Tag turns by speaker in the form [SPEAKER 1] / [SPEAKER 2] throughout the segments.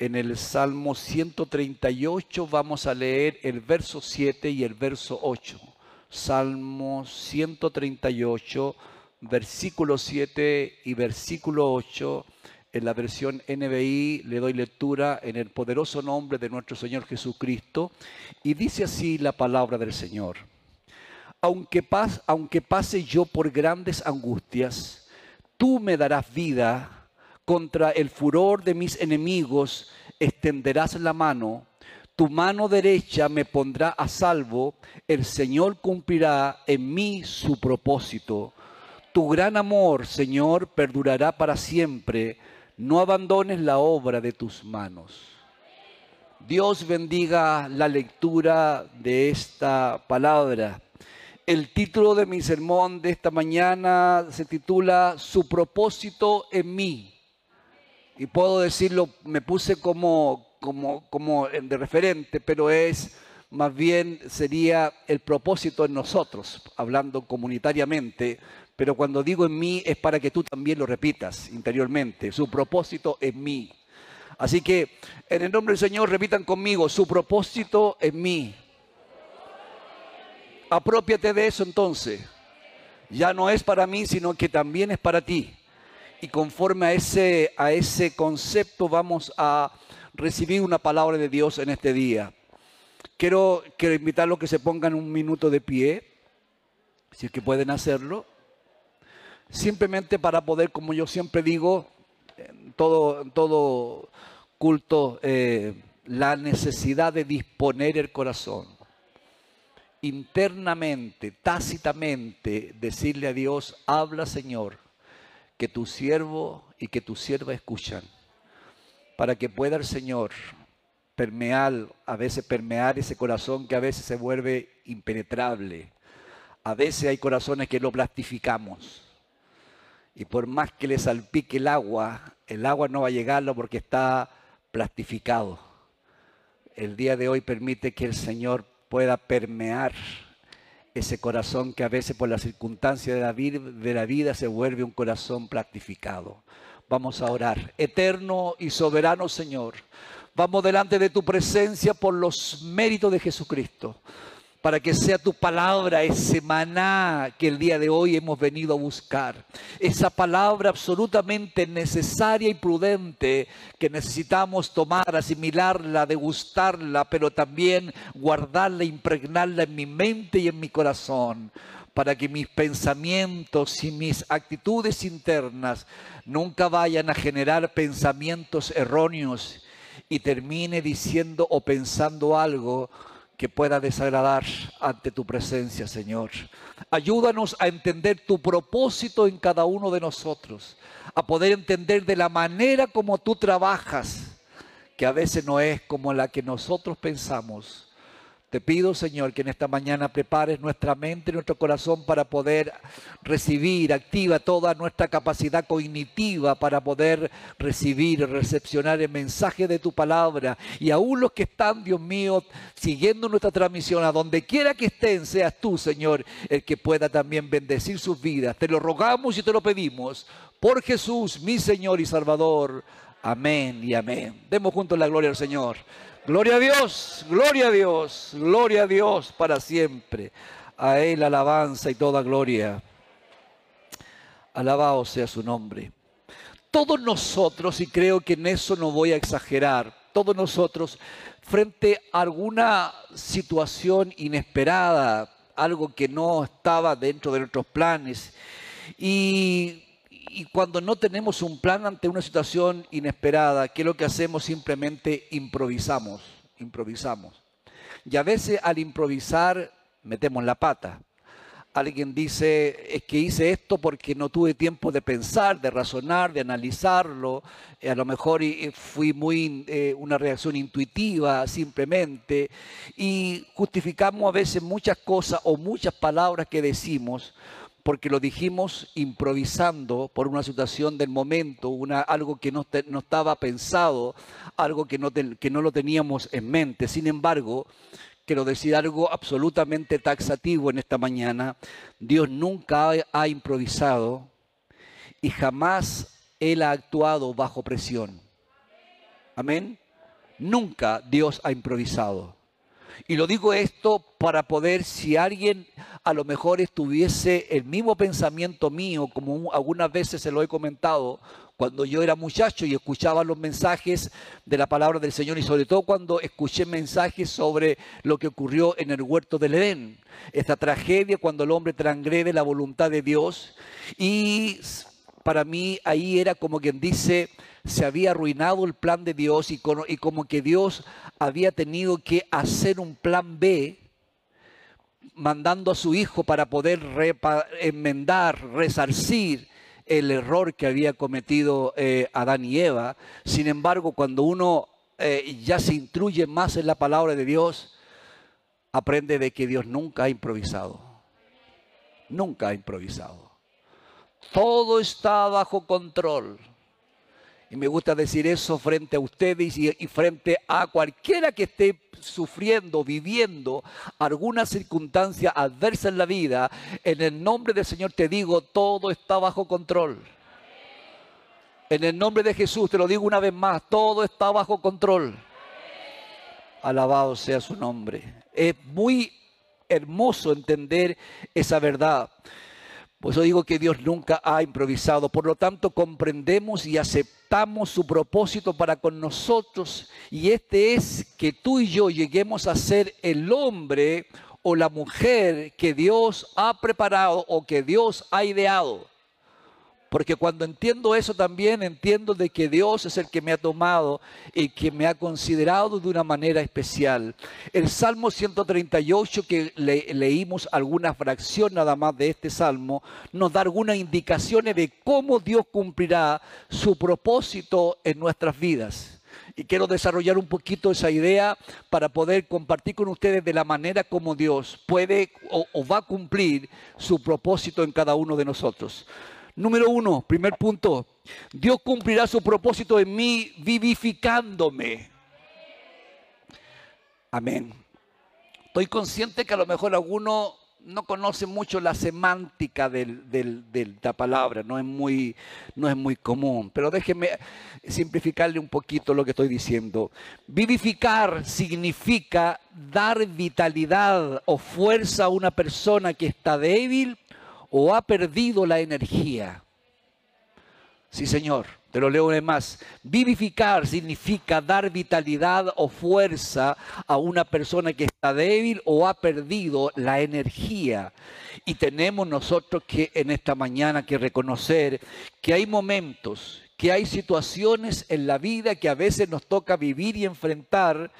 [SPEAKER 1] en el Salmo 138 vamos a leer el verso 7 y el verso 8. Salmo 138, versículo 7 y versículo 8. En la versión NBI le doy lectura en el poderoso nombre de nuestro Señor Jesucristo y dice así la palabra del Señor. Aunque, aunque pase yo por grandes angustias, tú me darás vida contra el furor de mis enemigos extenderás la mano, tu mano derecha me pondrá a salvo, el Señor cumplirá en mí su propósito. Tu gran amor, Señor, perdurará para siempre, no abandones la obra de tus manos. Dios bendiga la lectura de esta palabra. El título de mi sermón de esta mañana se titula Su propósito en mí y puedo decirlo, me puse como, como, como de referente, pero es más bien sería el propósito en nosotros, hablando comunitariamente, pero cuando digo en mí es para que tú también lo repitas interiormente, su propósito en mí. Así que en el nombre del Señor repitan conmigo, su propósito en mí. Apropiate de eso entonces. Ya no es para mí, sino que también es para ti y conforme a ese, a ese concepto vamos a recibir una palabra de Dios en este día. Quiero, quiero a que se pongan un minuto de pie, si es que pueden hacerlo, simplemente para poder, como yo siempre digo, en todo, todo culto, eh, la necesidad de disponer el corazón internamente, tácitamente, decirle a Dios, habla Señor, que tu siervo y que tu sierva escuchan, para que pueda el Señor permear, a veces permear ese corazón que a veces se vuelve impenetrable. A veces hay corazones que lo plastificamos. Y por más que le salpique el agua, el agua no va a llegarlo porque está plastificado. El día de hoy permite que el Señor pueda permear ese corazón que a veces por la circunstancia de la, vida, de la vida se vuelve un corazón plastificado. Vamos a orar. Eterno y soberano Señor, vamos delante de tu presencia por los méritos de Jesucristo para que sea tu palabra ese maná que el día de hoy hemos venido a buscar. Esa palabra absolutamente necesaria y prudente que necesitamos tomar, asimilarla, degustarla, pero también guardarla, impregnarla en mi mente y en mi corazón para que mis pensamientos y mis actitudes internas nunca vayan a generar pensamientos erróneos y termine diciendo o pensando algo que pueda desagradar ante tu presencia, Señor. Ayúdanos a entender tu propósito en cada uno de nosotros, a poder entender de la manera como tú trabajas, que a veces no es como la que nosotros pensamos te pido, Señor, que en esta mañana prepares nuestra mente y nuestro corazón para poder recibir, activa toda nuestra capacidad cognitiva para poder recibir, recepcionar el mensaje de tu palabra. Y aún los que están, Dios mío, siguiendo nuestra transmisión, a donde quiera que estén, seas tú, Señor, el que pueda también bendecir sus vidas. Te lo rogamos y te lo pedimos por Jesús, mi Señor y Salvador. Amén y amén. Demos juntos la gloria al Señor. Gloria a Dios, gloria a Dios, gloria a Dios para siempre. A Él alabanza y toda gloria. Alabado sea su nombre. Todos nosotros, y creo que en eso no voy a exagerar, todos nosotros, frente a alguna situación inesperada, algo que no estaba dentro de nuestros planes, y y cuando no tenemos un plan ante una situación inesperada, ¿qué es lo que hacemos? Simplemente improvisamos, improvisamos. Y a veces al improvisar metemos la pata. Alguien dice, es que hice esto porque no tuve tiempo de pensar, de razonar, de analizarlo. A lo mejor fui muy eh, una reacción intuitiva simplemente. Y justificamos a veces muchas cosas o muchas palabras que decimos porque lo dijimos improvisando por una situación del momento, algo que no, no estaba pensado, algo que no, que no lo teníamos en mente. Sin embargo, quiero decir algo absolutamente taxativo en esta mañana. Dios nunca ha improvisado y jamás Él ha actuado bajo presión. Amén. Nunca Dios ha improvisado. Y lo digo esto para poder, si alguien a lo mejor estuviese el mismo pensamiento mío, como algunas veces se lo he comentado, cuando yo era muchacho y escuchaba los mensajes de la palabra del Señor y sobre todo cuando escuché mensajes sobre lo que ocurrió en el huerto del Edén, esta tragedia cuando el hombre transgrede la voluntad de Dios y para mí ahí era como quien dice, se había arruinado el plan de Dios y como, que Dios había tenido que hacer un plan B mandando a su hijo para poder enmendar, resarcir el error que había cometido eh, Adán y Eva. Sin embargo, cuando uno eh, ya se instruye más en la palabra de Dios, aprende de que Dios nunca ha improvisado. Nunca ha improvisado. Todo está bajo control. Y me gusta decir eso frente a ustedes y, frente a cualquiera que esté sufriendo, viviendo alguna circunstancia adversa en la vida. En el nombre del Señor te digo, todo está bajo control. En el nombre de Jesús te lo digo una vez más, todo está bajo control. Alabado sea su nombre. Es muy hermoso entender esa verdad. Por eso digo que Dios nunca ha improvisado. Por lo tanto, comprendemos y aceptamos su propósito para con nosotros. Y este es que tú y yo lleguemos a ser el hombre o la mujer que Dios ha preparado o que Dios ha ideado. Porque cuando entiendo eso también entiendo de que Dios es el que me ha tomado y que me ha considerado de una manera especial. El Salmo 138 que leímos alguna fracción nada más de este salmo nos da algunas indicaciones de cómo Dios cumplirá su propósito en nuestras vidas. Y quiero desarrollar un poquito esa idea para poder compartir con ustedes de la manera como Dios puede o, o va a cumplir su propósito en cada uno de nosotros. Número uno, primer punto, Dios cumplirá su propósito en mí vivificándome. Amén. Estoy consciente que a lo mejor alguno no conoce mucho la semántica de la palabra, no es, muy, no es muy común, pero déjeme simplificarle un poquito lo que estoy diciendo. Vivificar significa dar vitalidad o fuerza a una persona que está débil o ha perdido la energía. Sí, Señor, te lo leo de más. Vivificar significa dar vitalidad o fuerza a una persona que está débil o ha perdido la energía. Y tenemos nosotros que en esta mañana que reconocer que hay momentos, que hay situaciones en la vida que a veces nos toca vivir y enfrentar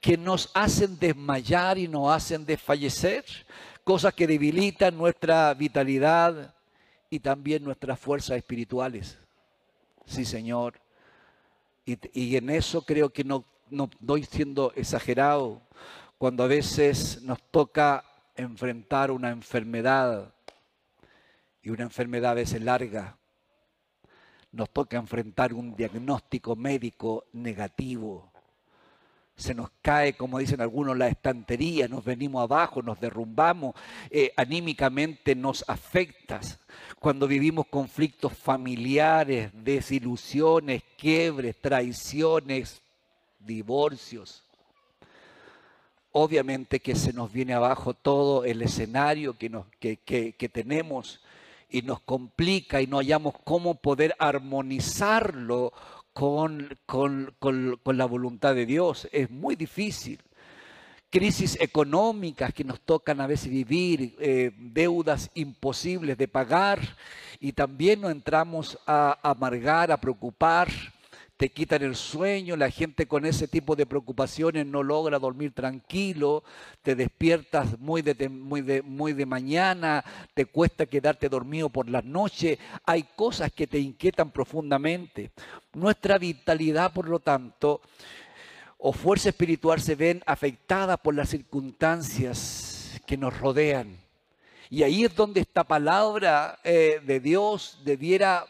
[SPEAKER 1] que nos hacen desmayar y nos hacen desfallecer cosas que debilitan nuestra vitalidad y también nuestras fuerzas espirituales. Sí, Señor. Y, en eso creo que no, no estoy siendo exagerado cuando a veces nos toca enfrentar una enfermedad y una enfermedad a veces larga. Nos toca enfrentar un diagnóstico médico negativo se nos cae, como dicen algunos, la estantería, nos venimos abajo, nos derrumbamos, eh, anímicamente nos afectas. Cuando vivimos conflictos familiares, desilusiones, quiebres, traiciones, divorcios. Obviamente que se nos viene abajo todo el escenario que, que tenemos y nos complica y no hallamos cómo poder armonizarlo con, la voluntad de Dios. Es muy difícil. Crisis económicas que nos tocan a veces vivir, eh, deudas imposibles de pagar y también nos entramos a amargar, a preocupar te quitan el sueño, la gente con ese tipo de preocupaciones no logra dormir tranquilo, te despiertas muy de, muy de, muy de mañana, te cuesta quedarte dormido por la noche, hay cosas que te inquietan profundamente. Nuestra vitalidad, por lo tanto, o fuerza espiritual se ven afectadas por las circunstancias que nos rodean. Y ahí es donde esta palabra eh, de Dios debiera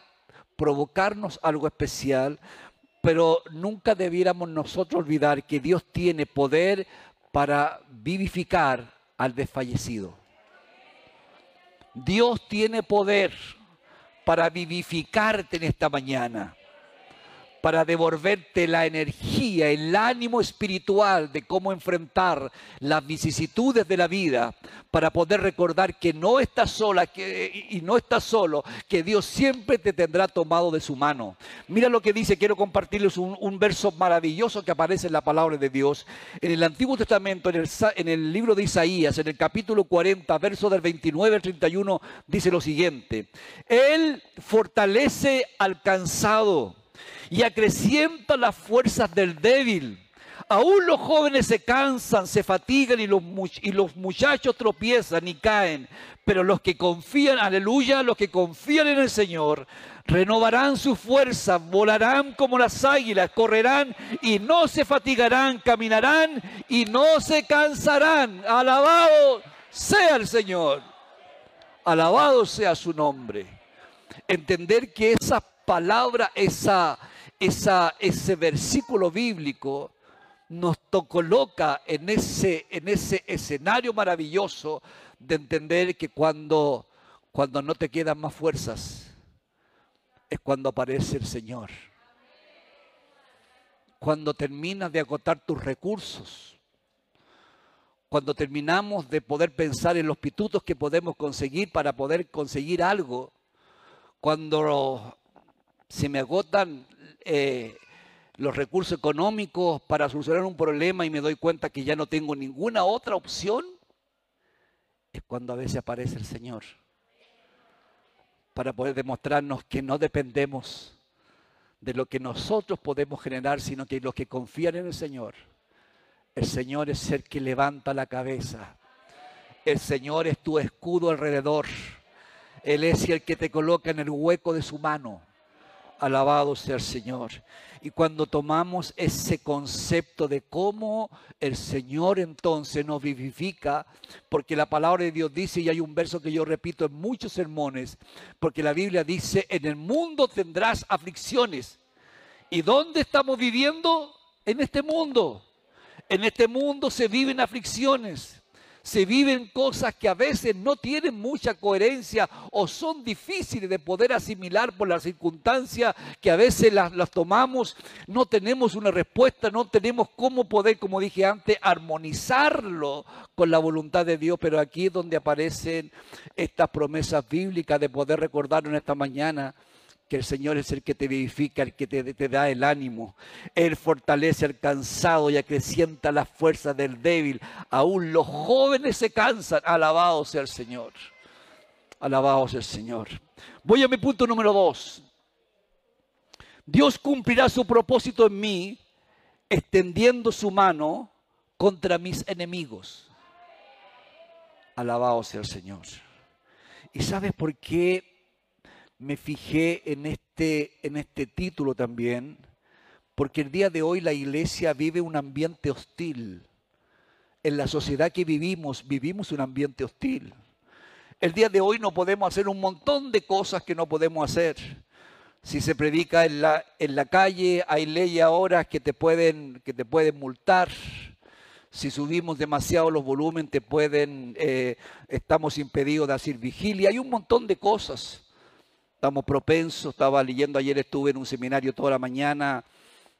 [SPEAKER 1] provocarnos algo especial, pero nunca debiéramos nosotros olvidar que Dios tiene poder para vivificar al desfallecido. Dios tiene poder para vivificarte en esta mañana, para devolverte la energía, el ánimo espiritual de cómo enfrentar las vicisitudes de la vida, para poder recordar que no estás sola que, y no estás solo, que Dios siempre te tendrá tomado de su mano. Mira lo que dice, quiero compartirles un, verso maravilloso que aparece en la palabra de Dios. En el Antiguo Testamento, en el, en el libro de Isaías, en el capítulo 40, verso del 29 al 31, dice lo siguiente, Él fortalece al cansado y acrecienta las fuerzas del débil. Aún los jóvenes se cansan, se fatigan y los, y los muchachos tropiezan y caen. Pero los que confían, aleluya, los que confían en el Señor, renovarán su fuerza, volarán como las águilas, correrán y no se fatigarán, caminarán y no se cansarán. Alabado sea el Señor. Alabado sea su nombre. Entender que esa palabra, esa ese versículo bíblico nos coloca en ese, en ese escenario maravilloso de entender que cuando, cuando no te quedan más fuerzas, es cuando aparece el Señor. Cuando terminas de agotar tus recursos, cuando terminamos de poder pensar en los pitutos que podemos conseguir para poder conseguir algo, cuando se me agotan eh, los recursos económicos para solucionar un problema y me doy cuenta que ya no tengo ninguna otra opción, es cuando a veces aparece el Señor para poder demostrarnos que no dependemos de lo que nosotros podemos generar, sino que los que confían en el Señor, el Señor es el que levanta la cabeza, el Señor es tu escudo alrededor, Él es el que te coloca en el hueco de su mano. Alabado sea el Señor. Y cuando tomamos ese concepto de cómo el Señor entonces nos vivifica, porque la palabra de Dios dice, y hay un verso que yo repito en muchos sermones, porque la Biblia dice, en el mundo tendrás aflicciones. ¿Y dónde estamos viviendo? En este mundo. En este mundo se viven aflicciones se viven cosas que a veces no tienen mucha coherencia o son difíciles de poder asimilar por las circunstancias que a veces las, las, tomamos, no tenemos una respuesta, no tenemos cómo poder, como dije antes, armonizarlo con la voluntad de Dios, pero aquí es donde aparecen estas promesas bíblicas de poder recordar en esta mañana que el Señor es el que te vivifica, el que te, da el ánimo. Él fortalece al cansado y acrecienta las fuerzas del débil. Aún los jóvenes se cansan. Alabado sea el Señor. Alabado sea el Señor. Voy a mi punto número dos. Dios cumplirá su propósito en mí extendiendo su mano contra mis enemigos. Alabado sea el Señor. ¿Y sabes por qué me fijé en este, en este título también, porque el día de hoy la iglesia vive un ambiente hostil. En la sociedad que vivimos, vivimos un ambiente hostil. El día de hoy no podemos hacer un montón de cosas que no podemos hacer. Si se predica en la, en la calle, hay leyes ahora que te pueden, que te pueden multar. Si subimos demasiado los volúmenes, te pueden, eh, estamos impedidos de hacer vigilia. Hay un montón de cosas estamos propensos. Estaba leyendo ayer, estuve en un seminario toda la mañana,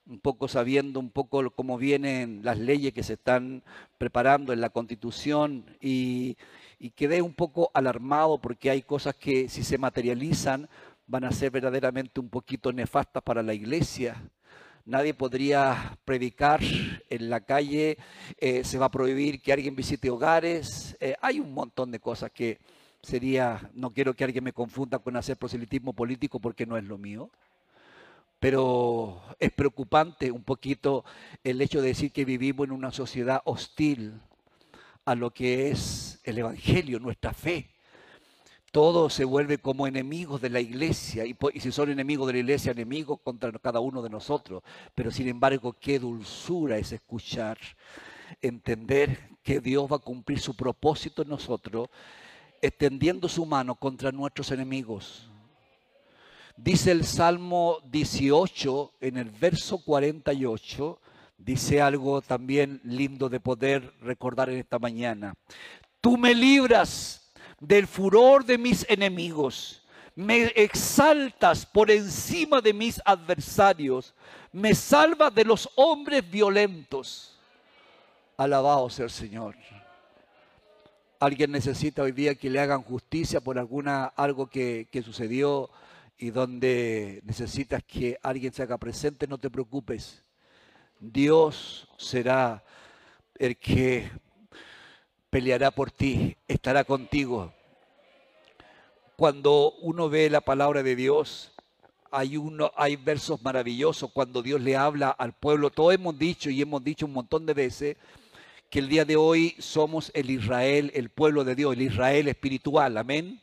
[SPEAKER 1] un poco sabiendo un poco cómo vienen las leyes que se están preparando en la constitución y, y quedé un poco alarmado porque hay cosas que si se materializan van a ser verdaderamente un poquito nefastas para la iglesia. Nadie podría predicar en la calle, eh, se va a prohibir que alguien visite hogares. Eh, hay un montón de cosas que, sería, no quiero que alguien me confunda con hacer proselitismo político porque no es lo mío, pero es preocupante un poquito el hecho de decir que vivimos en una sociedad hostil a lo que es el Evangelio, nuestra fe. Todo se vuelve como enemigos de la iglesia y, y si son enemigos de la iglesia, enemigos contra cada uno de nosotros. Pero sin embargo, qué dulzura es escuchar, entender que Dios va a cumplir su propósito en nosotros extendiendo su mano contra nuestros enemigos. Dice el Salmo 18 en el verso 48, dice algo también lindo de poder recordar en esta mañana. Tú me libras del furor de mis enemigos, me exaltas por encima de mis adversarios, me salvas de los hombres violentos. Alabado sea el Señor. Alguien necesita hoy día que le hagan justicia por alguna algo que, que sucedió y donde necesitas que alguien se haga presente, no te preocupes. Dios será el que peleará por ti, estará contigo. Cuando uno ve la palabra de Dios, hay, uno, hay versos maravillosos cuando Dios le habla al pueblo. Todos hemos dicho y hemos dicho un montón de veces que el día de hoy somos el Israel, el pueblo de Dios, el Israel espiritual. Amén.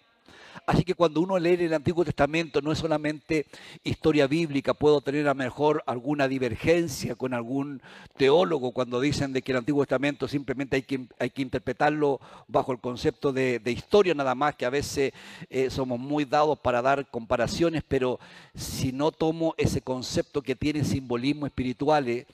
[SPEAKER 1] Así que cuando uno lee el Antiguo Testamento no es solamente historia bíblica, puedo tener a mejor alguna divergencia con algún teólogo cuando dicen de que el Antiguo Testamento simplemente hay que, hay que interpretarlo bajo el concepto de, historia nada más, que a veces eh, somos muy dados para dar comparaciones, pero si no tomo ese concepto que tiene simbolismo espirituales,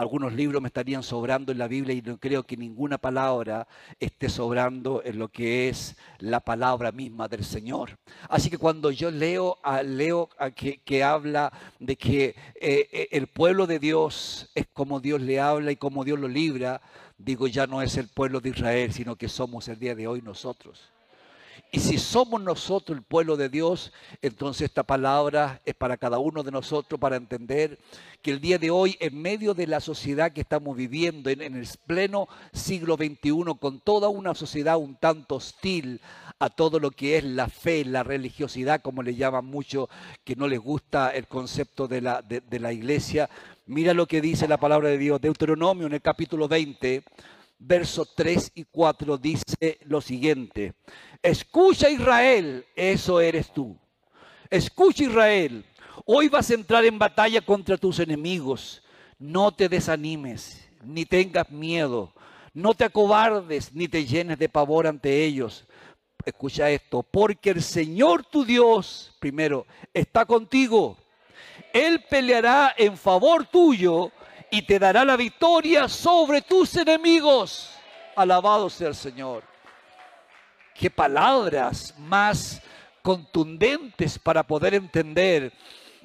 [SPEAKER 1] algunos libros me estarían sobrando en la Biblia y no creo que ninguna palabra esté sobrando en lo que es la palabra misma del Señor. Así que cuando yo leo, a, leo a que, habla de que eh, eh, el pueblo de Dios es como Dios le habla y como Dios lo libra, digo ya no es el pueblo de Israel, sino que somos el día de hoy nosotros. Y si somos nosotros el pueblo de Dios, entonces esta palabra es para cada uno de nosotros para entender que el día de hoy, en medio de la sociedad que estamos viviendo, en, el pleno siglo XXI, con toda una sociedad un tanto hostil a todo lo que es la fe, la religiosidad, como le llaman mucho, que no les gusta el concepto de la, de la iglesia, mira lo que dice la palabra de Dios, Deuteronomio en el capítulo 20 versos 3 y 4 dice lo siguiente. Escucha Israel, eso eres tú. Escucha Israel, hoy vas a entrar en batalla contra tus enemigos. No te desanimes, ni tengas miedo. No te acobardes, ni te llenes de pavor ante ellos. Escucha esto, porque el Señor tu Dios, primero, está contigo. Él peleará en favor tuyo y te dará la victoria sobre tus enemigos. Alabado sea el Señor. Qué palabras más contundentes para poder entender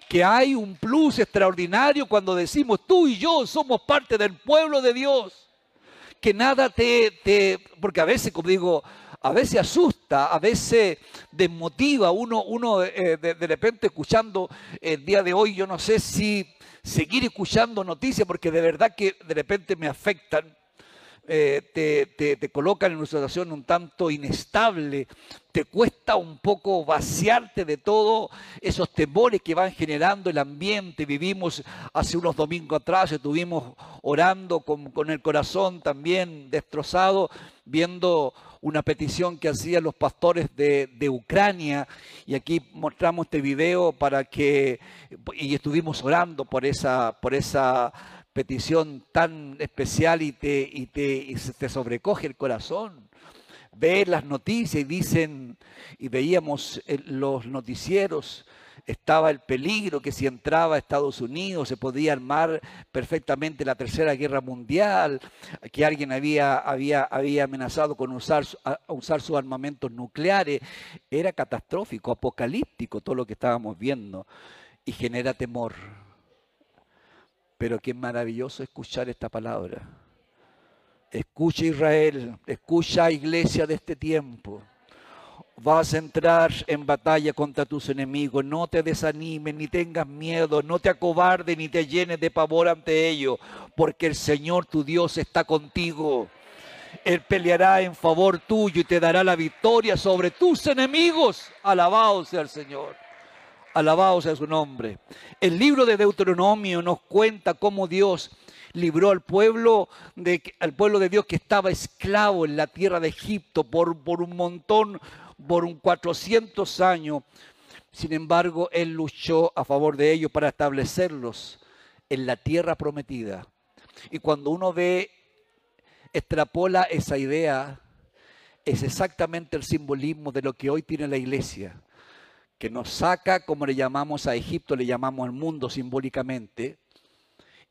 [SPEAKER 1] que hay un plus extraordinario cuando decimos tú y yo somos parte del pueblo de Dios. Que nada te, te porque a veces, como digo, a veces asusta, a veces desmotiva. Uno, uno eh, de, repente escuchando el día de hoy, yo no sé si seguir escuchando noticias porque de verdad que de repente me afectan. Eh, te, te, colocan en una situación un tanto inestable, te cuesta un poco vaciarte de todos esos temores que van generando el ambiente. Vivimos hace unos domingos atrás, estuvimos orando con, con el corazón también destrozado, viendo una petición que hacían los pastores de, Ucrania y aquí mostramos este video para que, y estuvimos orando por esa, por esa petición tan especial y te, y te, te sobrecoge el corazón. Ver las noticias y dicen, y veíamos los noticieros, estaba el peligro que si entraba a Estados Unidos se podía armar perfectamente la tercera guerra mundial, que alguien había, había, había amenazado con usar, usar sus armamentos nucleares. Era catastrófico, apocalíptico todo lo que estábamos viendo y genera temor. Pero qué maravilloso escuchar esta palabra. Escucha Israel, escucha iglesia de este tiempo vas a entrar en batalla contra tus enemigos. No te desanimes, ni tengas miedo, no te acobardes, ni te llenes de pavor ante ellos, porque el Señor tu Dios está contigo. Él peleará en favor tuyo y te dará la victoria sobre tus enemigos. Alabado sea el Señor. Alabado sea su nombre. El libro de Deuteronomio nos cuenta cómo Dios libró al pueblo de, al pueblo de Dios que estaba esclavo en la tierra de Egipto por, por un montón por un 400 años. Sin embargo, Él luchó a favor de ellos para establecerlos en la tierra prometida. Y cuando uno ve, extrapola esa idea, es exactamente el simbolismo de lo que hoy tiene la iglesia, que nos saca, como le llamamos a Egipto, le llamamos al mundo simbólicamente,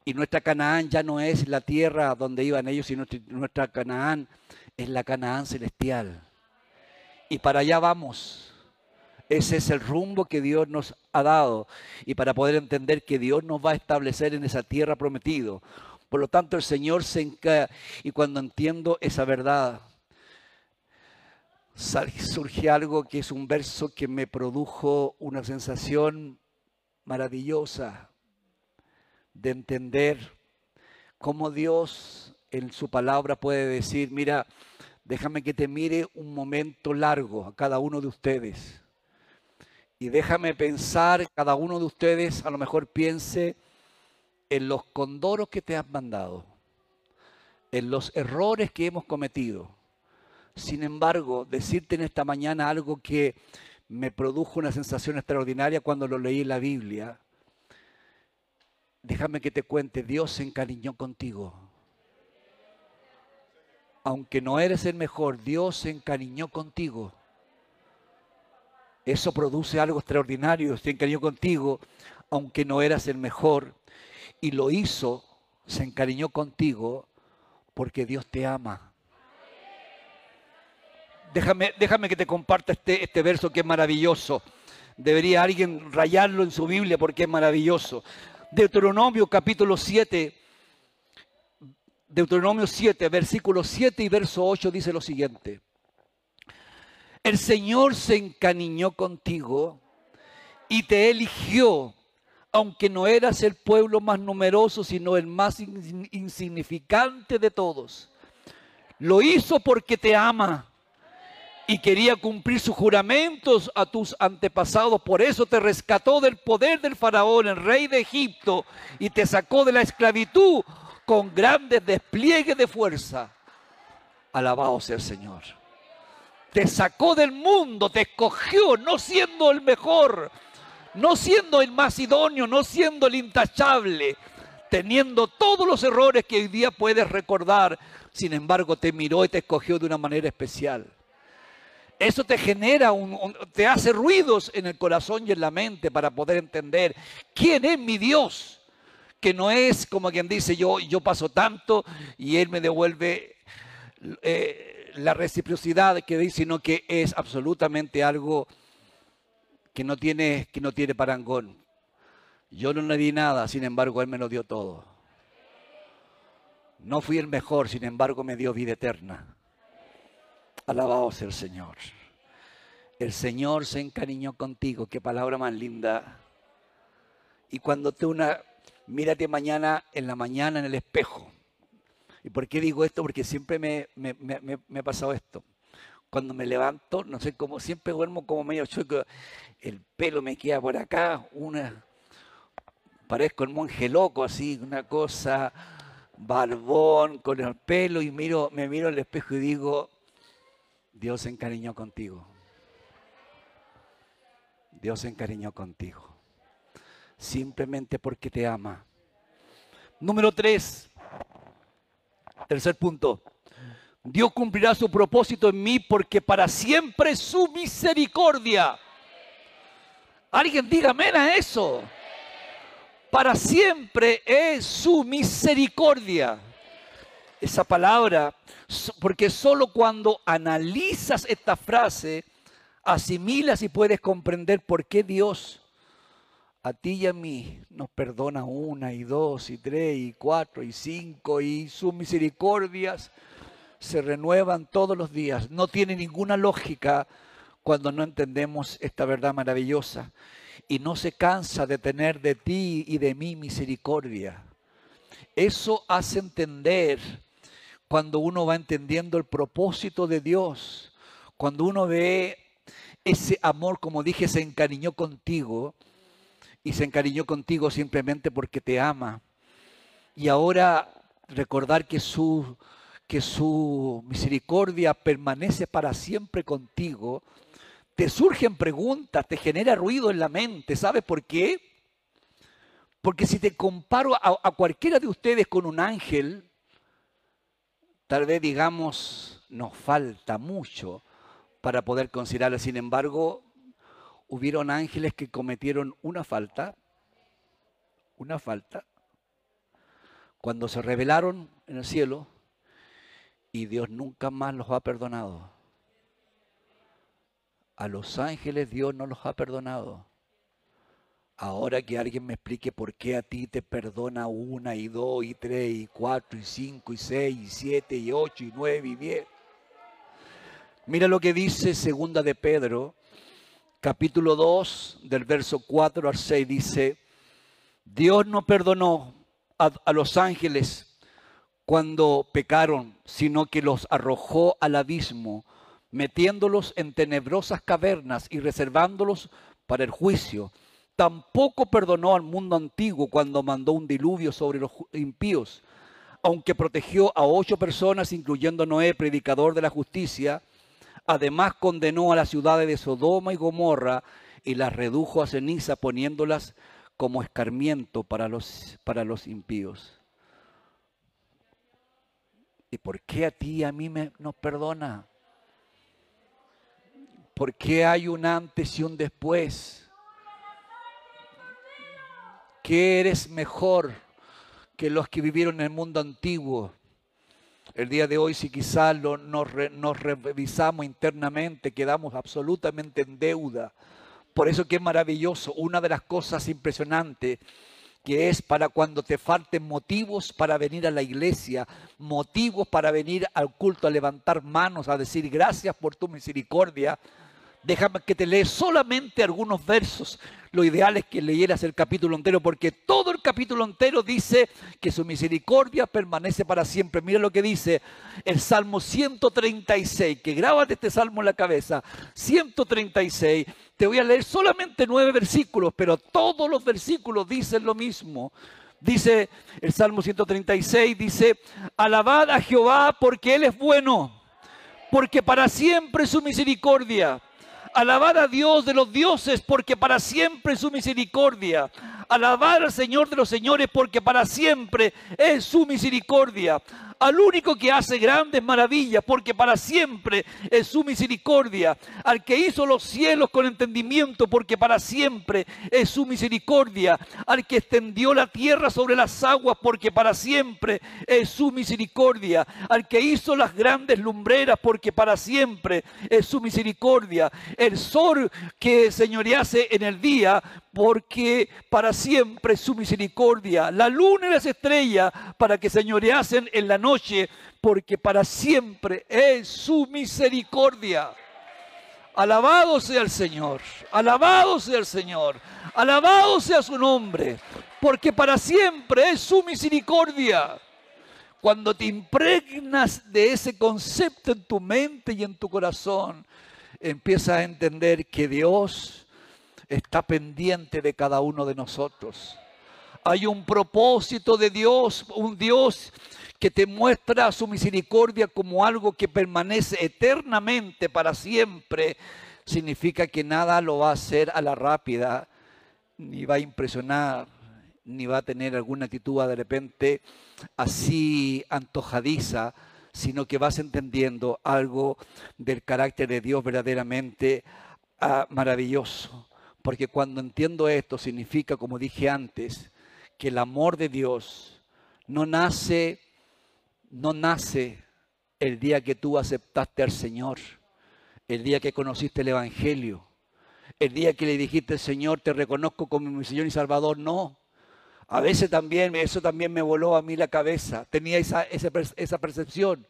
[SPEAKER 1] y nuestra Canaán ya no es la tierra donde iban ellos, sino nuestra Canaán es la Canaán celestial y para allá vamos. Ese es el rumbo que Dios nos ha dado y para poder entender que Dios nos va a establecer en esa tierra prometido. Por lo tanto, el Señor se enca y cuando entiendo esa verdad, surge algo que es un verso que me produjo una sensación maravillosa de entender cómo Dios en su palabra puede decir, mira, déjame que te mire un momento largo a cada uno de ustedes. Y déjame pensar, cada uno de ustedes a lo mejor piense en los condoros que te han mandado, en los errores que hemos cometido. Sin embargo, decirte en esta mañana algo que me produjo una sensación extraordinaria cuando lo leí en la Biblia. Déjame que te cuente, Dios se encariñó contigo. Aunque no eres el mejor, Dios se encariñó contigo. Eso produce algo extraordinario, se encariñó contigo, aunque no eras el mejor. Y lo hizo, se encariñó contigo, porque Dios te ama. Déjame, déjame que te comparta este, este verso que es maravilloso. Debería alguien rayarlo en su Biblia porque es maravilloso. Deuteronomio capítulo 7, Deuteronomio 7, versículo 7 y verso 8 dice lo siguiente. El Señor se encariñó contigo y te eligió, aunque no eras el pueblo más numeroso, sino el más insignificante de todos. Lo hizo porque te ama y quería cumplir sus juramentos a tus antepasados. Por eso te rescató del poder del faraón, el rey de Egipto, y te sacó de la esclavitud con grandes despliegues de fuerza. Alabado sea el Señor. Te sacó del mundo, te escogió, no siendo el mejor, no siendo el más idóneo, no siendo el intachable, teniendo todos los errores que hoy día puedes recordar. Sin embargo, te miró y te escogió de una manera especial. Eso te genera, un, te hace ruidos en el corazón y en la mente para poder entender quién es mi Dios. Que no es como quien dice, yo, yo paso tanto y Él me devuelve eh, la reciprocidad que dice, sino que es absolutamente algo que no tiene, que no tiene parangón. Yo no le di nada, sin embargo, Él me lo dio todo. No fui el mejor, sin embargo, me dio vida eterna. Alabado sea el Señor. El Señor se encariñó contigo. Qué palabra más linda. Y cuando te una, mírate mañana en la mañana en el espejo. ¿Y por qué digo esto? Porque siempre me, me, me, ha pasado esto. Cuando me levanto, no sé cómo, siempre duermo como medio chueco. El pelo me queda por acá, una, parezco el monje loco, así, una cosa, barbón, con el pelo, y miro, me miro al espejo y digo, Dios se encariñó contigo. Dios se encariñó contigo. Simplemente porque te ama. Número tres. Tercer punto. Dios cumplirá su propósito en mí porque para siempre su misericordia. Alguien diga amén a eso. Para siempre es su misericordia esa palabra, porque solo cuando analizas esta frase, asimilas y puedes comprender por qué Dios a ti y a mí nos perdona una y dos y tres y cuatro y cinco y sus misericordias se renuevan todos los días. No tiene ninguna lógica cuando no entendemos esta verdad maravillosa y no se cansa de tener de ti y de mí misericordia. Eso hace entender cuando uno va entendiendo el propósito de Dios, cuando uno ve ese amor, como dije, se encariñó contigo y se encariñó contigo simplemente porque te ama. Y ahora recordar que su, que su misericordia permanece para siempre contigo, te surgen preguntas, te genera ruido en la mente. ¿Sabes por qué? Porque si te comparo a, a cualquiera de ustedes con un ángel, Tal vez digamos, nos falta mucho para poder considerarlo. Sin embargo, hubieron ángeles que cometieron una falta, una falta, cuando se rebelaron en el cielo y Dios nunca más los ha perdonado. A los ángeles Dios no los ha perdonado. Ahora que alguien me explique por qué a ti te perdona una y dos y tres y cuatro y cinco y seis y siete y ocho y nueve y diez. Mira lo que dice segunda de Pedro, capítulo 2, del verso 4 al 6, dice, Dios no perdonó a, a los ángeles cuando pecaron, sino que los arrojó al abismo, metiéndolos en tenebrosas cavernas y reservándolos para el juicio. Tampoco perdonó al mundo antiguo cuando mandó un diluvio sobre los impíos, aunque protegió a ocho personas, incluyendo Noé, predicador de la justicia. Además condenó a las ciudades de Sodoma y Gomorra y las redujo a ceniza, poniéndolas como escarmiento para los, para los impíos. ¿Y por qué a ti y a mí me, nos perdona? ¿Por qué hay un antes y un después? ¿Qué eres mejor que los que vivieron en el mundo antiguo? El día de hoy, si quizás nos, nos revisamos internamente, quedamos absolutamente en deuda. Por eso que es maravilloso. Una de las cosas impresionantes que es para cuando te falten motivos para venir a la iglesia, motivos para venir al culto a levantar manos, a decir gracias por tu misericordia. Déjame que te lee solamente algunos versos. Lo ideal es que leyeras el capítulo entero, porque todo el capítulo entero dice que su misericordia permanece para siempre. Mira lo que dice el Salmo 136, que grábate este salmo en la cabeza. 136. Te voy a leer solamente nueve versículos, pero todos los versículos dicen lo mismo. Dice el Salmo 136, dice, alabad a Jehová porque Él es bueno, porque para siempre su misericordia Alabar a Dios de los dioses porque para siempre su misericordia. Alabar al Señor de los señores porque para siempre es su misericordia. Al único que hace grandes maravillas, porque para siempre es su misericordia, al que hizo los cielos con entendimiento, porque para siempre es su misericordia, al que extendió la tierra sobre las aguas, porque para siempre es su misericordia, al que hizo las grandes lumbreras, porque para siempre es su misericordia, el sol que señorease en el día, porque para siempre es su misericordia, la luna y las estrellas, para que señoreasen en la noche, porque para siempre es su misericordia. Alabado sea el Señor, alabado sea el Señor, alabado sea su nombre, porque para siempre es su misericordia. Cuando te impregnas de ese concepto en tu mente y en tu corazón, empiezas a entender que Dios está pendiente de cada uno de nosotros. Hay un propósito de Dios, un Dios que te muestra su misericordia como algo que permanece eternamente para siempre, significa que nada lo va a hacer a la rápida, ni va a impresionar, ni va a tener alguna actitud de repente así antojadiza, sino que vas entendiendo algo del carácter de Dios verdaderamente ah, maravilloso. Porque cuando entiendo esto significa, como dije antes, que el amor de Dios no nace, no nace el día que tú aceptaste al Señor, el día que conociste el Evangelio, el día que le dijiste, Señor, te reconozco como mi Señor y Salvador. No. A veces también, eso también me voló a mí la cabeza. Tenía esa, esa, esa percepción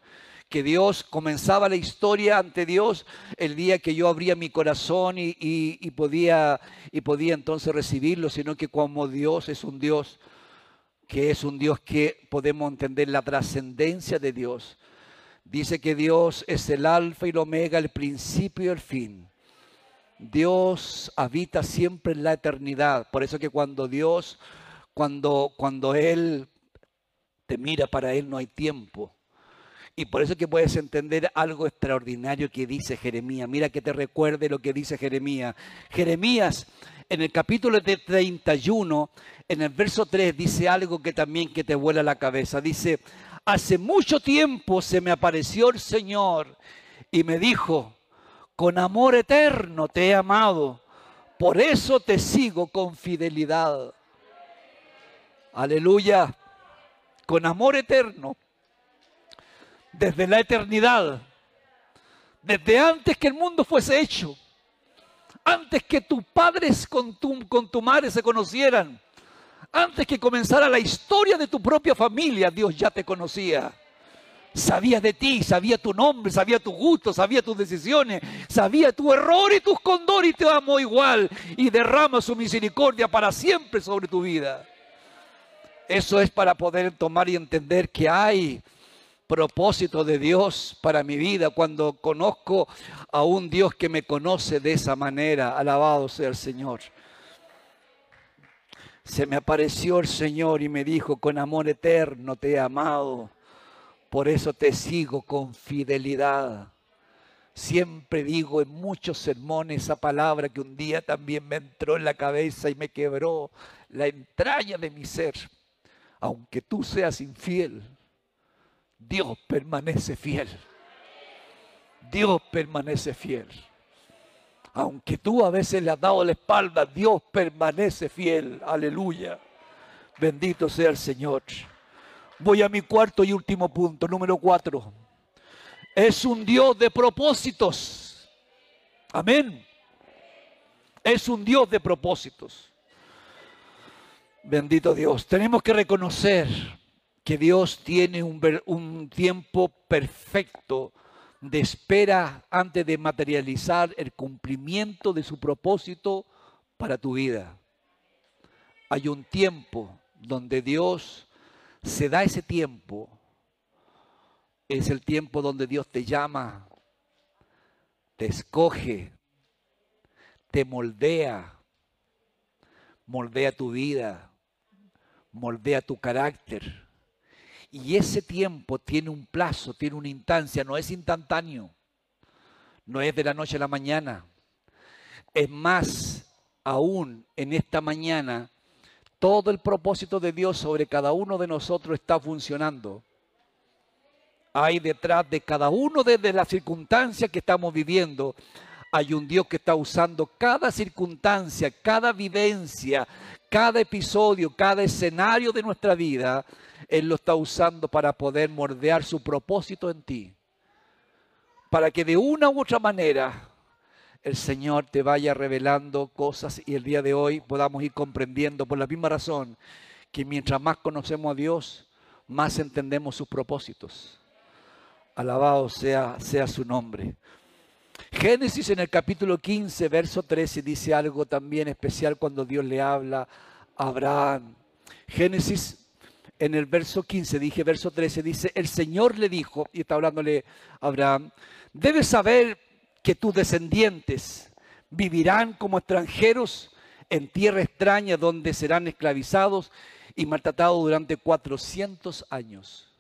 [SPEAKER 1] que Dios comenzaba la historia ante Dios el día que yo abría mi corazón y, podía, y podía entonces recibirlo, sino que como Dios es un Dios que es un Dios que podemos entender la trascendencia de Dios. Dice que Dios es el alfa y el omega, el principio y el fin. Dios habita siempre en la eternidad. Por eso que cuando Dios, cuando, cuando Él te mira, para Él no hay tiempo. Y por eso que puedes entender algo extraordinario que dice Jeremías. Mira que te recuerde lo que dice Jeremías. Jeremías en el capítulo de 31, en el verso 3, dice algo que también que te vuela la cabeza. Dice, hace mucho tiempo se me apareció el Señor y me dijo, con amor eterno te he amado, por eso te sigo con fidelidad. Aleluya, con amor eterno desde la eternidad, desde antes que el mundo fuese hecho. Antes que tus padres con tu, con tu madre se conocieran, antes que comenzara la historia de tu propia familia, Dios ya te conocía. Sabía de ti, sabía tu nombre, sabía tu gusto, sabía tus decisiones, sabía tu error y tus condores y te amó igual y derrama su misericordia para siempre sobre tu vida. Eso es para poder tomar y entender que hay propósito de Dios para mi vida cuando conozco a un Dios que me conoce de esa manera. Alabado sea el Señor. Se me apareció el Señor y me dijo, con amor eterno te he amado por eso te sigo con fidelidad. Siempre digo en muchos sermones esa palabra que un día también me entró en la cabeza y me quebró la entraña de mi ser. Aunque tú seas infiel, Dios permanece fiel. Dios permanece fiel. Aunque tú a veces le has dado la espalda, Dios permanece fiel. Aleluya. Bendito sea el Señor. Voy a mi cuarto y último punto, número cuatro. Es un Dios de propósitos. Amén. Es un Dios de propósitos. Bendito Dios. Tenemos que reconocer que Dios tiene un, un, tiempo perfecto de espera antes de materializar el cumplimiento de su propósito para tu vida. Hay un tiempo donde Dios se da ese tiempo, es el tiempo donde Dios te llama, te escoge, te moldea, moldea tu vida, moldea tu carácter. Y ese tiempo tiene un plazo, tiene una instancia, no es instantáneo, no es de la noche a la mañana. Es más, aún en esta mañana todo el propósito de Dios sobre cada uno de nosotros está funcionando. Hay detrás de cada uno de las circunstancias que estamos viviendo, hay un Dios que está usando cada circunstancia, cada vivencia, cada episodio, cada escenario de nuestra vida. Él lo está usando para poder mordear su propósito en ti. Para que de una u otra manera el Señor te vaya revelando cosas y el día de hoy podamos ir comprendiendo por la misma razón que mientras más conocemos a Dios, más entendemos sus propósitos. Alabado sea, sea su nombre. Génesis en el capítulo 15, verso 13 dice algo también especial cuando Dios le habla a Abraham. Génesis en el verso 15, dije verso 13, dice, el Señor le dijo, y está hablándole a Abraham, debes saber que tus descendientes vivirán como extranjeros en tierra extraña donde serán esclavizados y maltratados durante 400 años.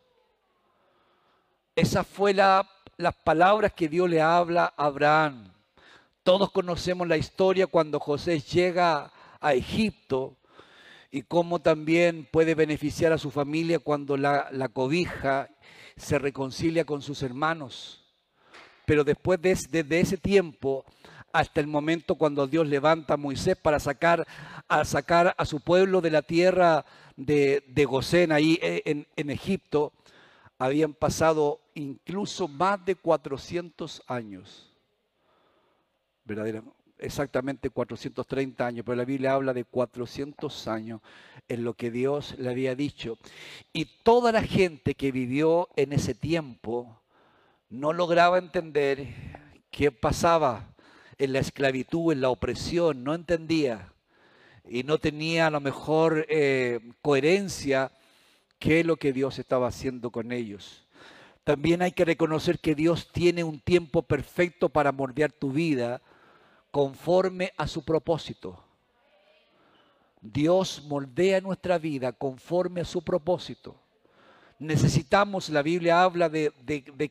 [SPEAKER 1] Esas fue la, las palabras que Dios le habla a Abraham. Todos conocemos la historia cuando José llega a Egipto y cómo también puede beneficiar a su familia cuando la, la cobija se reconcilia con sus hermanos. Pero después de, desde ese tiempo hasta el momento cuando Dios levanta a Moisés para sacar a, sacar a su pueblo de la tierra de, de Gosén, ahí en, en Egipto, habían pasado incluso más de 400 años. Verdaderamente, exactamente 430 años, pero la Biblia habla de 400 años en lo que Dios le había dicho. Y toda la gente que vivió en ese tiempo no lograba entender qué pasaba en la esclavitud, en la opresión, no entendía y no tenía a lo mejor eh, coherencia qué es lo que Dios estaba haciendo con ellos. También hay que reconocer que Dios tiene un tiempo perfecto para moldear tu vida conforme a su propósito. Dios moldea nuestra vida conforme a su propósito necesitamos, la Biblia habla de,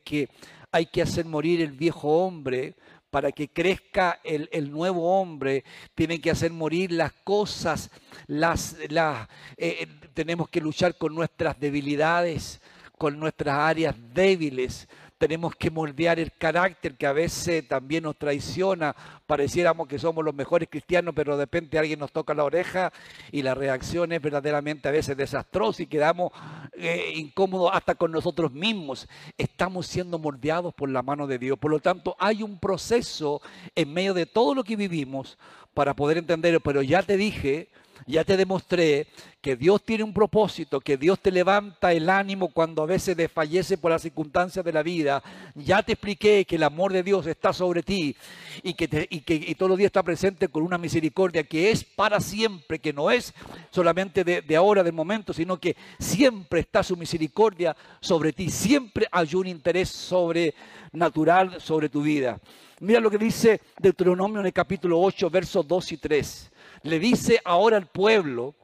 [SPEAKER 1] que hay que hacer morir el viejo hombre para que crezca el, nuevo hombre, tienen que hacer morir las cosas, las, las eh, tenemos que luchar con nuestras debilidades, con nuestras áreas débiles, tenemos que moldear el carácter que a veces también nos traiciona. Pareciéramos que somos los mejores cristianos, pero de repente alguien nos toca la oreja y la reacción es verdaderamente a veces desastrosa y quedamos eh, incómodos hasta con nosotros mismos. Estamos siendo moldeados por la mano de Dios. Por lo tanto, hay un proceso en medio de todo lo que vivimos para poder entenderlo. Pero ya te dije ya te demostré que Dios tiene un propósito, que Dios te levanta el ánimo cuando a veces desfallece por las circunstancias de la vida. Ya te expliqué que el amor de Dios está sobre ti y que, y que todos los días está presente con una misericordia que es para siempre, que no es solamente de, de ahora, del momento, sino que siempre está su misericordia sobre ti. Siempre hay un interés sobrenatural sobre tu vida. Mira lo que dice Deuteronomio en el capítulo 8, versos 2 y 3 le dice ahora al pueblo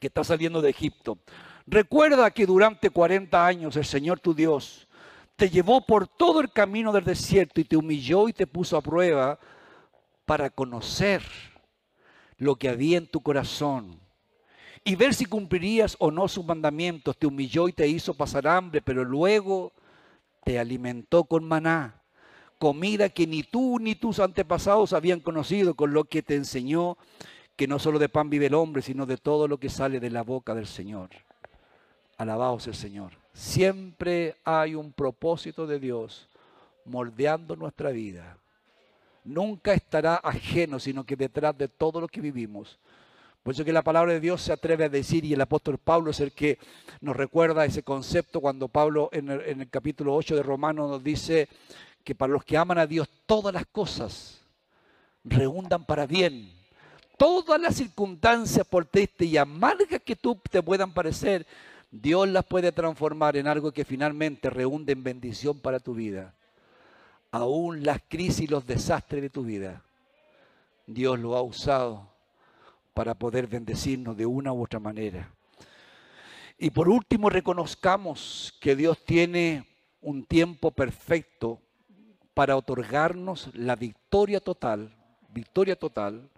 [SPEAKER 1] que está saliendo de Egipto, recuerda que durante 40 años el Señor tu Dios te llevó por todo el camino del desierto y te humilló y te puso a prueba para conocer lo que había en tu corazón y ver si cumplirías o no sus mandamientos. Te humilló y te hizo pasar hambre, pero luego te alimentó con maná, comida que ni tú ni tus antepasados habían conocido, con lo que te enseñó que no solo de pan vive el hombre, sino de todo lo que sale de la boca del Señor. Alabaos el Señor. Siempre hay un propósito de Dios moldeando nuestra vida. Nunca estará ajeno, sino que detrás de todo lo que vivimos. Por eso que la palabra de Dios se atreve a decir, y el apóstol Pablo es el que nos recuerda ese concepto cuando Pablo en el, capítulo 8 de Romanos nos dice que para los que aman a Dios todas las cosas reundan para bien todas las circunstancias por triste y amargas que tú te puedan parecer, Dios las puede transformar en algo que finalmente reúne en bendición para tu vida. Aún las crisis y los desastres de tu vida, Dios lo ha usado para poder bendecirnos de una u otra manera. Y por último, reconozcamos que Dios tiene un tiempo perfecto para otorgarnos la victoria total, victoria total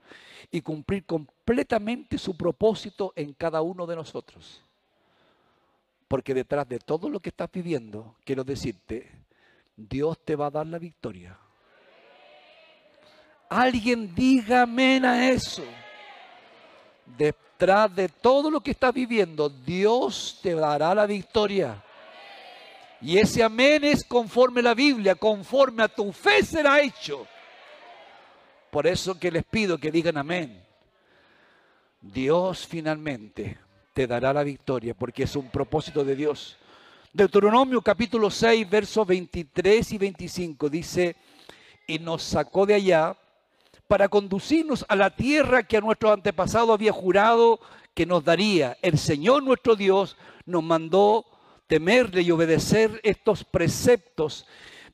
[SPEAKER 1] y cumplir completamente su propósito en cada uno de nosotros. Porque detrás de todo lo que estás viviendo, quiero decirte, Dios te va a dar la victoria. Alguien diga amén a eso. Detrás de todo lo que estás viviendo, Dios te dará la victoria. Y ese amén es conforme a la Biblia, conforme a tu fe será hecho. Por eso que les pido que digan amén. Dios finalmente te dará la victoria porque es un propósito de Dios. Deuteronomio capítulo 6, versos 23 y 25 dice, y nos sacó de allá para conducirnos a la tierra que a nuestro antepasado había jurado que nos daría. El Señor nuestro Dios nos mandó temerle y obedecer estos preceptos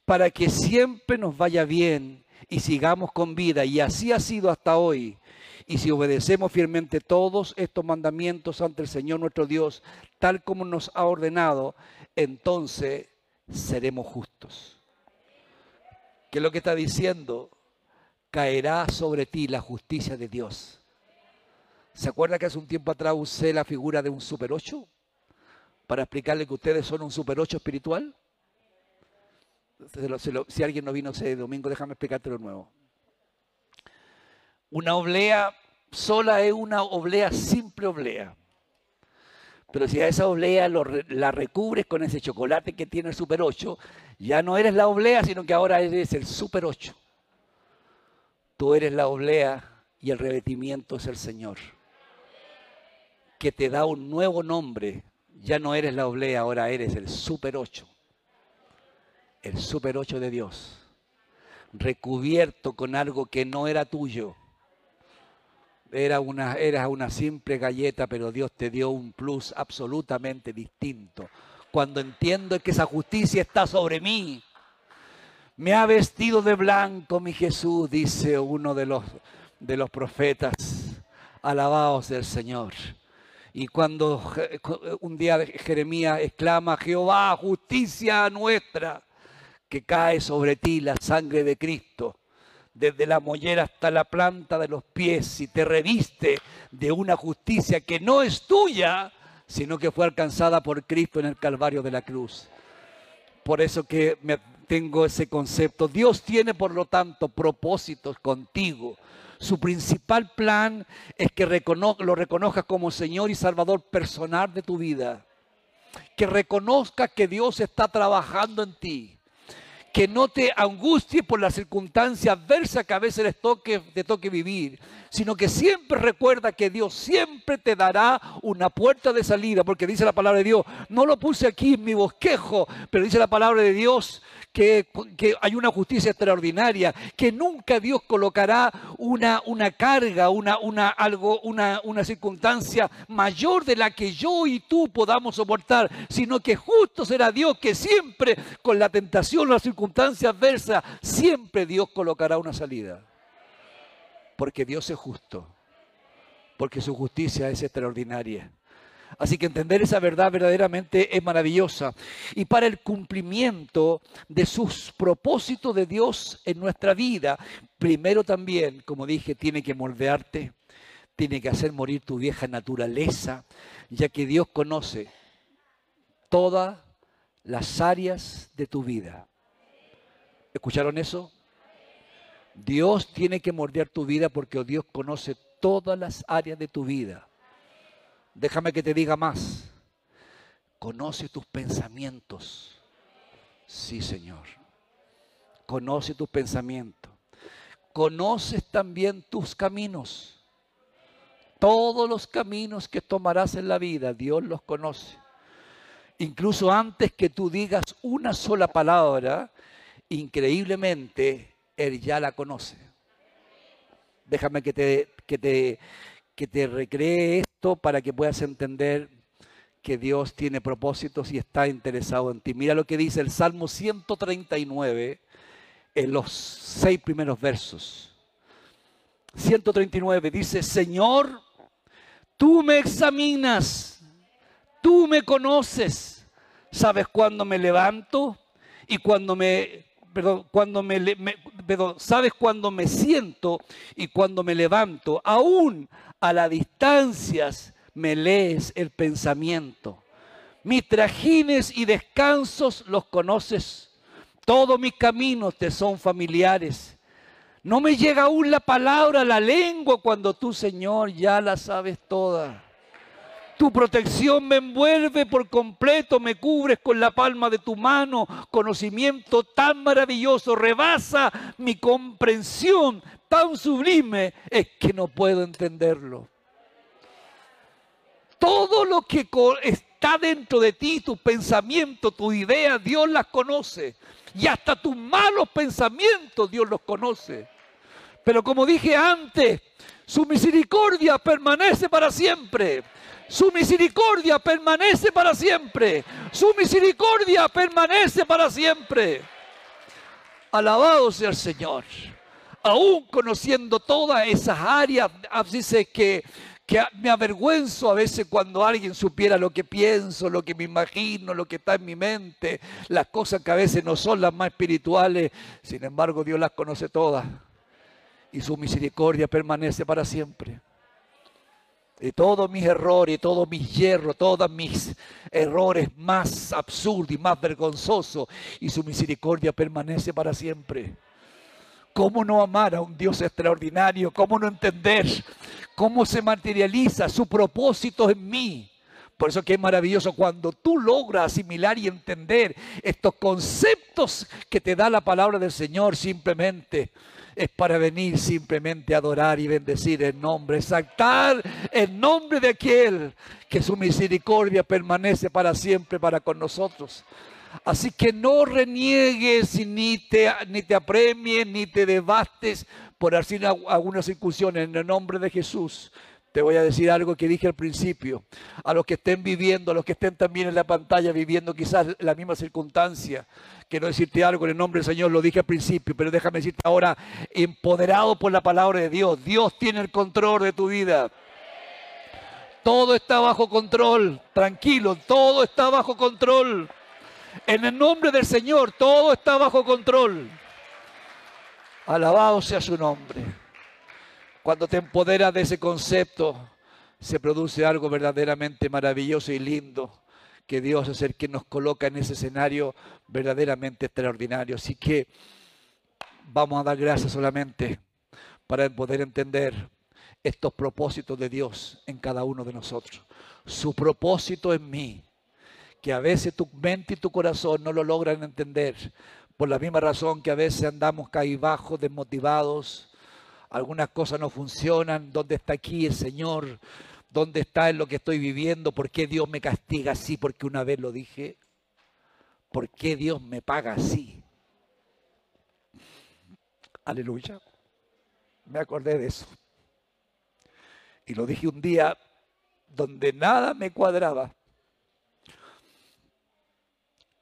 [SPEAKER 1] para que siempre nos vaya bien y sigamos con vida. Y así ha sido hasta hoy. Y si obedecemos fielmente todos estos mandamientos ante el Señor nuestro Dios, tal como nos ha ordenado, entonces seremos justos. ¿Qué es lo que está diciendo? Caerá sobre ti la justicia de Dios. ¿Se acuerda que hace un tiempo atrás usé la figura de un super 8? Para explicarle que ustedes son un super 8 espiritual si alguien no vino ese domingo, déjame explicártelo de nuevo. Una oblea sola es una oblea, simple oblea. Pero si a esa oblea la recubres con ese chocolate que tiene el Super 8, ya no eres la oblea, sino que ahora eres el Super 8. Tú eres la oblea y el revestimiento es el Señor. Que te da un nuevo nombre. Ya no eres la oblea, ahora eres el Super 8 el super 8 de Dios, recubierto con algo que no era tuyo. Era una, era una simple galleta, pero Dios te dio un plus absolutamente distinto. Cuando entiendo que esa justicia está sobre mí, me ha vestido de blanco mi Jesús, dice uno de los, de los profetas. Alabaos del Señor. Y cuando un día Jeremías exclama, Jehová, justicia nuestra, que cae sobre ti la sangre de Cristo, desde la mollera hasta la planta de los pies, y te reviste de una justicia que no es tuya, sino que fue alcanzada por Cristo en el Calvario de la cruz. Por eso que me tengo ese concepto. Dios tiene, por lo tanto, propósitos contigo. Su principal plan es que lo reconozcas como Señor y Salvador personal de tu vida. Que reconozcas que Dios está trabajando en ti que no te angusties por las circunstancias adversas que a veces les toque, te toque vivir, sino que siempre recuerda que Dios siempre te dará una puerta de salida, porque dice la palabra de Dios, no lo puse aquí en mi bosquejo, pero dice la palabra de Dios que, hay una justicia extraordinaria, que nunca Dios colocará una, una carga, una, una, algo, una, una circunstancia mayor de la que yo y tú podamos soportar, sino que justo será Dios que siempre con la tentación, la circunstancia adversa, siempre Dios colocará una salida. Porque Dios es justo, porque su justicia es extraordinaria. Así que entender esa verdad verdaderamente es maravillosa. Y para el cumplimiento de sus propósitos de Dios en nuestra vida, primero también, como dije, tiene que moldearte, tiene que hacer morir tu vieja naturaleza, ya que Dios conoce todas las áreas de tu vida. ¿Escucharon eso? Dios tiene que moldear tu vida porque Dios conoce todas las áreas de tu vida. Déjame que te diga más. Conoce tus pensamientos. Sí, Señor. Conoce tus pensamientos. Conoces también tus caminos. Todos los caminos que tomarás en la vida, Dios los conoce. Incluso antes que tú digas una sola palabra, increíblemente, Él ya la conoce. Déjame que te, que te, que te recree esto para que puedas entender que Dios tiene propósitos y está interesado en ti. Mira lo que dice el Salmo 139 en los seis primeros versos. 139 dice, Señor, tú me examinas, tú me conoces, sabes cuándo me levanto y cuando me perdón, cuando me, perdón, sabes cuando me siento y cuando me levanto, aún a las distancias me lees el pensamiento. Mis trajines y descansos los conoces. Todos mis caminos te son familiares. No me llega aún la palabra, la lengua, cuando tú, Señor, ya la sabes toda. Tu protección me envuelve por completo, me cubres con la palma de tu mano. Conocimiento tan maravilloso rebasa mi comprensión, tan sublime es que no puedo entenderlo. Todo lo que está dentro de ti, tus pensamientos, tus ideas, Dios las conoce. Y hasta tus malos pensamientos Dios los conoce. Pero como dije antes, su misericordia permanece para siempre. Su misericordia permanece para siempre. Su misericordia permanece para siempre. Alabado sea el Señor. Aún conociendo todas esas áreas, dice que, que me avergüenzo a veces cuando alguien supiera lo que pienso, lo que me imagino, lo que está en mi mente, las cosas que a veces no son las más espirituales. Sin embargo, Dios las conoce todas. Y su misericordia permanece para siempre y todos mis errores, todos mis hierros, todos mis errores más absurdos y más vergonzosos, y su misericordia permanece para siempre. ¿Cómo no amar a un Dios extraordinario? ¿Cómo no entender cómo se materializa su propósito en mí? Por eso que es maravilloso cuando tú logras asimilar y entender estos conceptos que te da la palabra del Señor simplemente es para venir simplemente a adorar y bendecir el nombre, exaltar el nombre de aquel que su misericordia permanece para siempre para con nosotros. Así que no reniegues ni te, ni te apremies ni te devastes por algunas incursiones en el nombre de Jesús. Te voy a decir algo que dije al principio. A los que estén viviendo, a los que estén también en la pantalla viviendo quizás la misma circunstancia. Quiero decirte algo en el nombre del Señor, lo dije al principio, pero déjame decirte ahora, empoderado por la palabra de Dios. Dios tiene el control de tu vida. Todo está bajo control. Tranquilo, todo está bajo control. En el nombre del Señor, todo está bajo control. Alabado sea su nombre. Cuando te empoderas de ese concepto, se produce algo verdaderamente maravilloso y lindo, que Dios es el que nos coloca en ese escenario verdaderamente extraordinario. Así que vamos a dar gracias solamente para poder entender estos propósitos de Dios en cada uno de nosotros. Su propósito en mí, que a veces tu mente y tu corazón no lo logran entender, por la misma razón que a veces andamos bajos, desmotivados, algunas cosas no funcionan, ¿dónde está aquí el Señor? ¿Dónde está en lo que estoy viviendo? ¿Por qué Dios me castiga así? Porque una vez lo dije. ¿Por qué Dios me paga así? Aleluya. Me acordé de eso. Y lo dije un día donde nada me cuadraba.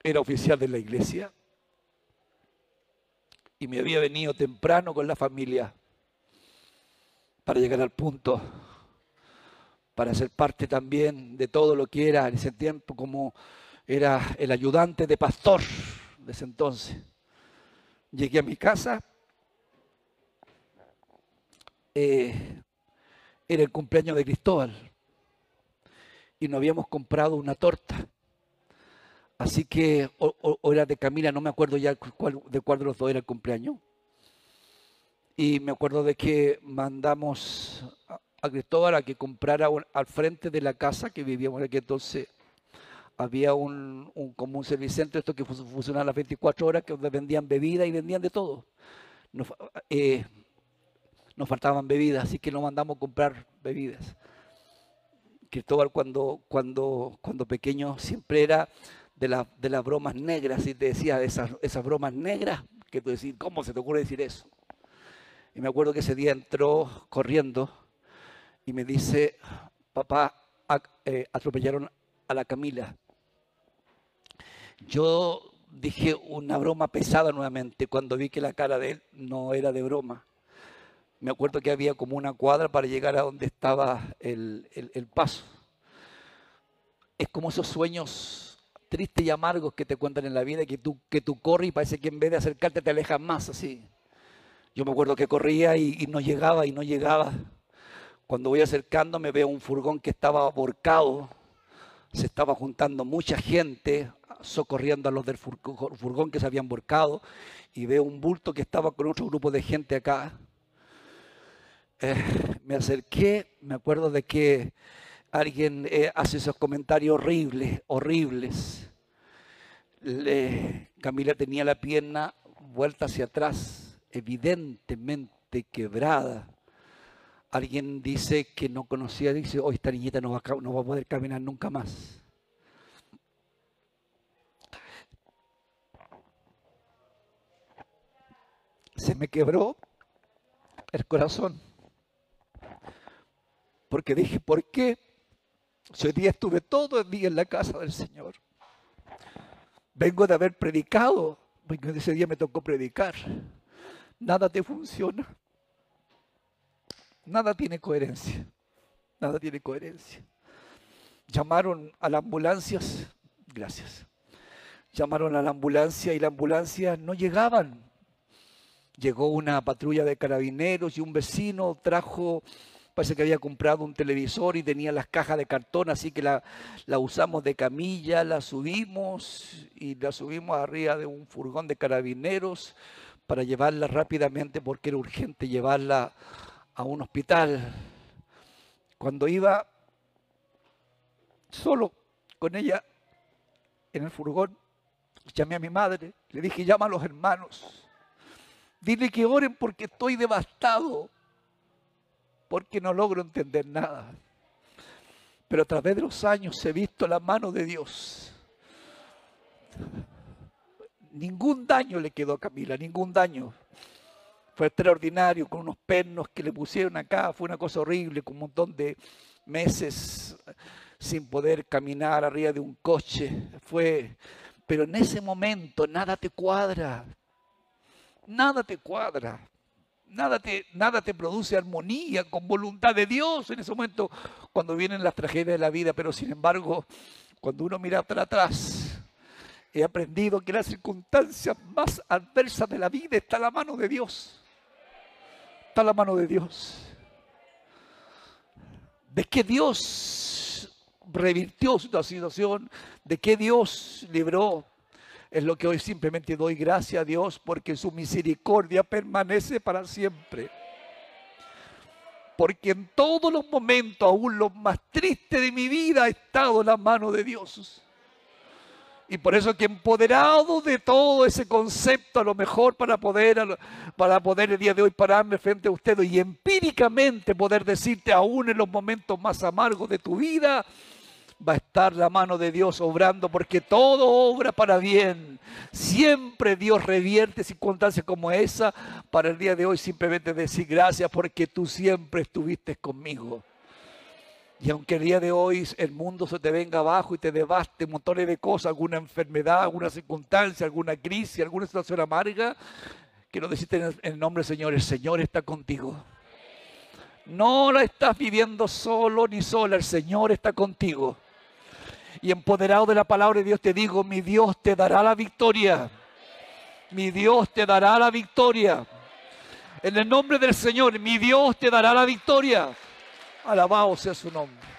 [SPEAKER 1] Era oficial de la iglesia y me había venido temprano con la familia para llegar al punto, para ser parte también de todo lo que era en ese tiempo como era el ayudante de pastor de ese entonces. Llegué a mi casa, eh, era el cumpleaños de Cristóbal y nos habíamos comprado una torta. Así que, o, era de Camila, no me acuerdo ya de cuál de los dos era el cumpleaños. Y me acuerdo de que mandamos a, Cristóbal a que comprara al frente de la casa que vivíamos aquí entonces. Había un, un como un servicentro, esto que funcionaba las 24 horas, que vendían bebida y vendían de todo. Eh, nos faltaban bebidas, así que nos mandamos a comprar bebidas. Cristóbal cuando, cuando, cuando pequeño siempre era de, de las bromas negras y te decía esas, esas bromas negras que tú decís, ¿cómo se te ocurre decir eso? Y me acuerdo que ese día entró corriendo y me dice, papá, eh, atropellaron a la Camila. Yo dije una broma pesada nuevamente cuando vi que la cara de él no era de broma me acuerdo que había como una cuadra para llegar a donde estaba el, paso. Es como esos sueños tristes y amargos que te cuentan en la vida, que tú, que tú corres y parece que en vez de acercarte te alejas más así. Yo me acuerdo que corría y, no llegaba y no llegaba. Cuando voy acercándome veo un furgón que estaba aborcado, se estaba juntando mucha gente, socorriendo a los del furgón que se habían volcado, y veo un bulto que estaba con otro grupo de gente acá eh, me acerqué, me acuerdo de que alguien eh, hace esos comentarios horribles, horribles. Camila tenía la pierna vuelta hacia atrás, evidentemente quebrada. Alguien dice que no conocía, dice, hoy esta niñita no va, no va a poder caminar nunca más. Se me quebró el corazón porque dije, ¿por qué? Si hoy día estuve todo el día en la casa del Señor. Vengo de haber predicado, porque ese día me tocó predicar. Nada te funciona. Nada tiene coherencia. Nada tiene coherencia. Llamaron a las ambulancias, gracias. Llamaron a la ambulancia y la ambulancia no llegaban. Llegó una patrulla de carabineros y un vecino trajo Parece que había comprado un televisor y tenía las cajas de cartón, así que la, usamos de camilla, la subimos y la subimos arriba de un furgón de carabineros para llevarla rápidamente porque era urgente llevarla a un hospital. Cuando iba solo con ella en el furgón, llamé a mi madre, le dije, llama a los hermanos, dile que oren porque estoy devastado porque no logro entender nada. Pero a través de los años he visto la mano de Dios. Ningún daño le quedó a Camila, ningún daño. Fue extraordinario, con unos pernos que le pusieron acá, fue una cosa horrible, con un montón de meses sin poder caminar arriba de un coche. Fue, pero en ese momento nada te cuadra, nada te cuadra. Nada te, nada te produce armonía con voluntad de Dios en ese momento cuando vienen las tragedias de la vida, pero sin embargo, cuando uno mira para atrás, he aprendido que en las circunstancias más adversas de la vida está la mano de Dios. Está la mano de Dios. De que Dios revirtió su situación, de qué Dios libró. Es lo que hoy simplemente doy gracias a Dios porque su misericordia permanece para siempre. Porque en todos los momentos, aún los más tristes de mi vida, ha estado la mano de Dios. Y por eso que empoderado de todo ese concepto, a lo mejor para poder, para poder el día de hoy pararme frente a usted y empíricamente poder decirte aún en los momentos más amargos de tu vida, va a estar la mano de Dios obrando porque todo obra para bien. Siempre Dios revierte circunstancias como esa para el día de hoy simplemente decir gracias porque tú siempre estuviste conmigo. Y aunque el día de hoy el mundo se te venga abajo y te devaste montones de cosas, alguna enfermedad, alguna circunstancia, alguna crisis, alguna situación amarga, quiero decirte en el nombre del Señor, el Señor está contigo. No la estás viviendo solo ni sola, el Señor está contigo. Y empoderado de la palabra de Dios te digo, mi Dios te dará la victoria. Mi Dios te dará la victoria. En el nombre del Señor, mi Dios te dará la victoria. Alabado sea su nombre.